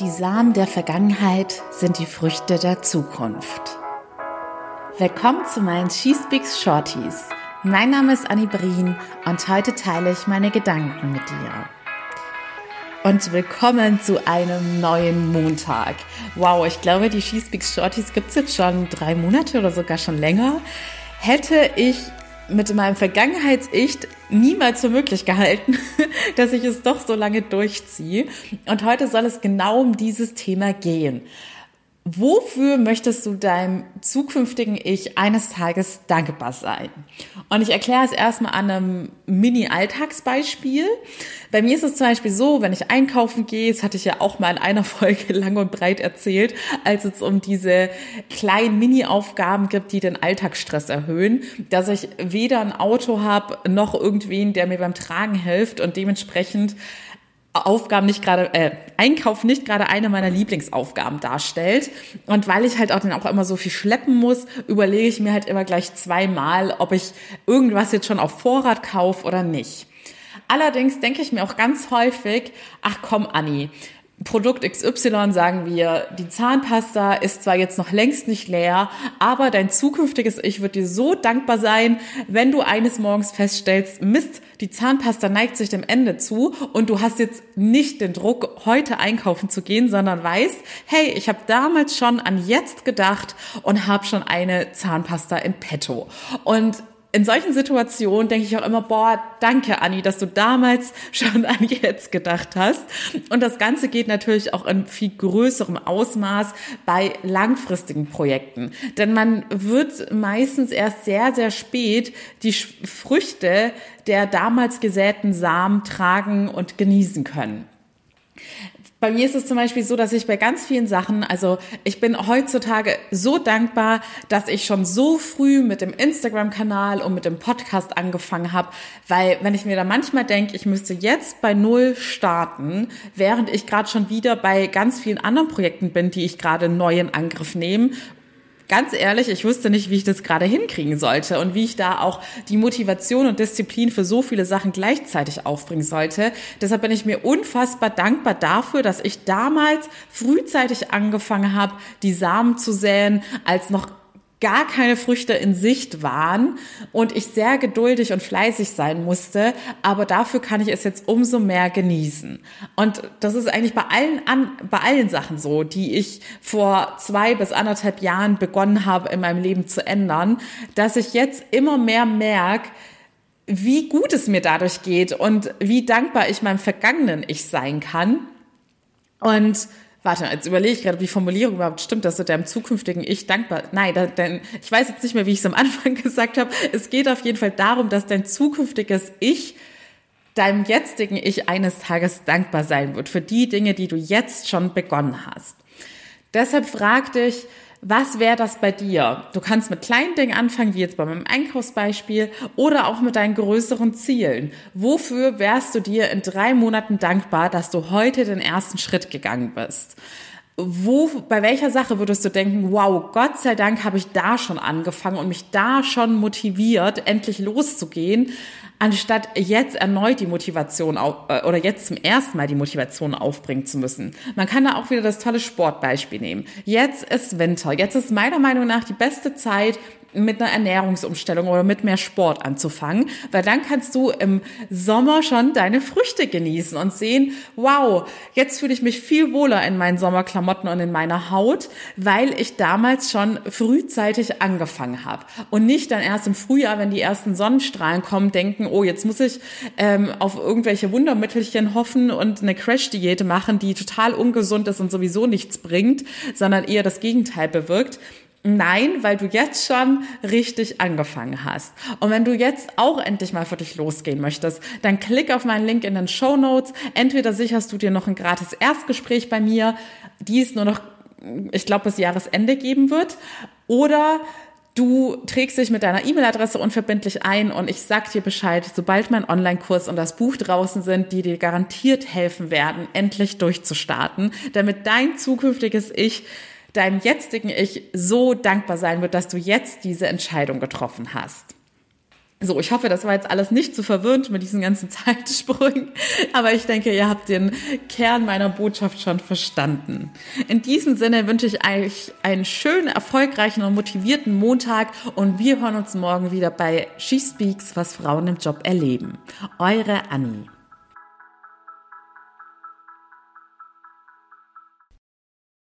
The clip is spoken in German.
Die Samen der Vergangenheit sind die Früchte der Zukunft. Willkommen zu meinen She Speaks Shorties. Mein Name ist Annie Brien und heute teile ich meine Gedanken mit dir. Und willkommen zu einem neuen Montag. Wow, ich glaube, die She Speaks Shorties gibt es jetzt schon drei Monate oder sogar schon länger. Hätte ich mit meinem Vergangenheits-Ich niemals für möglich gehalten, dass ich es doch so lange durchziehe. Und heute soll es genau um dieses Thema gehen. Wofür möchtest du deinem zukünftigen Ich eines Tages dankbar sein? Und ich erkläre es erstmal an einem Mini-Alltagsbeispiel. Bei mir ist es zum Beispiel so, wenn ich einkaufen gehe, das hatte ich ja auch mal in einer Folge lang und breit erzählt, als es um diese kleinen Mini-Aufgaben gibt, die den Alltagsstress erhöhen, dass ich weder ein Auto habe, noch irgendwen, der mir beim Tragen hilft und dementsprechend Aufgaben nicht gerade, äh, Einkauf nicht gerade eine meiner Lieblingsaufgaben darstellt. Und weil ich halt auch dann auch immer so viel schleppen muss, überlege ich mir halt immer gleich zweimal, ob ich irgendwas jetzt schon auf Vorrat kaufe oder nicht. Allerdings denke ich mir auch ganz häufig, ach komm, Anni, Produkt XY sagen wir, die Zahnpasta ist zwar jetzt noch längst nicht leer, aber dein zukünftiges Ich wird dir so dankbar sein, wenn du eines Morgens feststellst, Mist, die Zahnpasta neigt sich dem Ende zu und du hast jetzt nicht den Druck, heute einkaufen zu gehen, sondern weißt, hey, ich habe damals schon an jetzt gedacht und habe schon eine Zahnpasta in petto. Und in solchen Situationen denke ich auch immer, boah, danke Anni, dass du damals schon an jetzt gedacht hast. Und das Ganze geht natürlich auch in viel größerem Ausmaß bei langfristigen Projekten. Denn man wird meistens erst sehr, sehr spät die Früchte der damals gesäten Samen tragen und genießen können. Bei mir ist es zum Beispiel so, dass ich bei ganz vielen Sachen, also ich bin heutzutage so dankbar, dass ich schon so früh mit dem Instagram-Kanal und mit dem Podcast angefangen habe, weil wenn ich mir da manchmal denke, ich müsste jetzt bei Null starten, während ich gerade schon wieder bei ganz vielen anderen Projekten bin, die ich gerade neu in Angriff nehme ganz ehrlich, ich wusste nicht, wie ich das gerade hinkriegen sollte und wie ich da auch die Motivation und Disziplin für so viele Sachen gleichzeitig aufbringen sollte. Deshalb bin ich mir unfassbar dankbar dafür, dass ich damals frühzeitig angefangen habe, die Samen zu säen, als noch gar keine Früchte in Sicht waren und ich sehr geduldig und fleißig sein musste, aber dafür kann ich es jetzt umso mehr genießen. Und das ist eigentlich bei allen, an, bei allen Sachen so, die ich vor zwei bis anderthalb Jahren begonnen habe, in meinem Leben zu ändern, dass ich jetzt immer mehr merke, wie gut es mir dadurch geht und wie dankbar ich meinem vergangenen Ich sein kann. Und Warte, jetzt überlege ich gerade, ob die Formulierung überhaupt stimmt, dass du deinem zukünftigen Ich dankbar. Nein, denn ich weiß jetzt nicht mehr, wie ich es am Anfang gesagt habe. Es geht auf jeden Fall darum, dass dein zukünftiges Ich deinem jetzigen Ich eines Tages dankbar sein wird für die Dinge, die du jetzt schon begonnen hast. Deshalb frag dich, was wäre das bei dir? Du kannst mit kleinen Dingen anfangen, wie jetzt bei meinem Einkaufsbeispiel, oder auch mit deinen größeren Zielen. Wofür wärst du dir in drei Monaten dankbar, dass du heute den ersten Schritt gegangen bist? Wo, bei welcher Sache würdest du denken, wow, Gott sei Dank habe ich da schon angefangen und mich da schon motiviert, endlich loszugehen, anstatt jetzt erneut die Motivation auf, äh, oder jetzt zum ersten Mal die Motivation aufbringen zu müssen. Man kann da auch wieder das tolle Sportbeispiel nehmen. Jetzt ist Winter. Jetzt ist meiner Meinung nach die beste Zeit, mit einer Ernährungsumstellung oder mit mehr Sport anzufangen, weil dann kannst du im Sommer schon deine Früchte genießen und sehen, wow, jetzt fühle ich mich viel wohler in meinen Sommerklamotten und in meiner Haut, weil ich damals schon frühzeitig angefangen habe und nicht dann erst im Frühjahr, wenn die ersten Sonnenstrahlen kommen, denken, oh, jetzt muss ich ähm, auf irgendwelche Wundermittelchen hoffen und eine Crash-Diät machen, die total ungesund ist und sowieso nichts bringt, sondern eher das Gegenteil bewirkt. Nein, weil du jetzt schon richtig angefangen hast. Und wenn du jetzt auch endlich mal für dich losgehen möchtest, dann klick auf meinen Link in den Show Notes. Entweder sicherst du dir noch ein gratis Erstgespräch bei mir, die es nur noch, ich glaube, bis Jahresende geben wird, oder Du trägst dich mit deiner E-Mail-Adresse unverbindlich ein und ich sag dir Bescheid, sobald mein Online-Kurs und das Buch draußen sind, die dir garantiert helfen werden, endlich durchzustarten, damit dein zukünftiges Ich deinem jetzigen Ich so dankbar sein wird, dass du jetzt diese Entscheidung getroffen hast. So, ich hoffe, das war jetzt alles nicht zu verwirrend mit diesen ganzen Zeitsprüngen, aber ich denke, ihr habt den Kern meiner Botschaft schon verstanden. In diesem Sinne wünsche ich euch einen schönen, erfolgreichen und motivierten Montag und wir hören uns morgen wieder bei She Speaks, was Frauen im Job erleben. Eure Annie.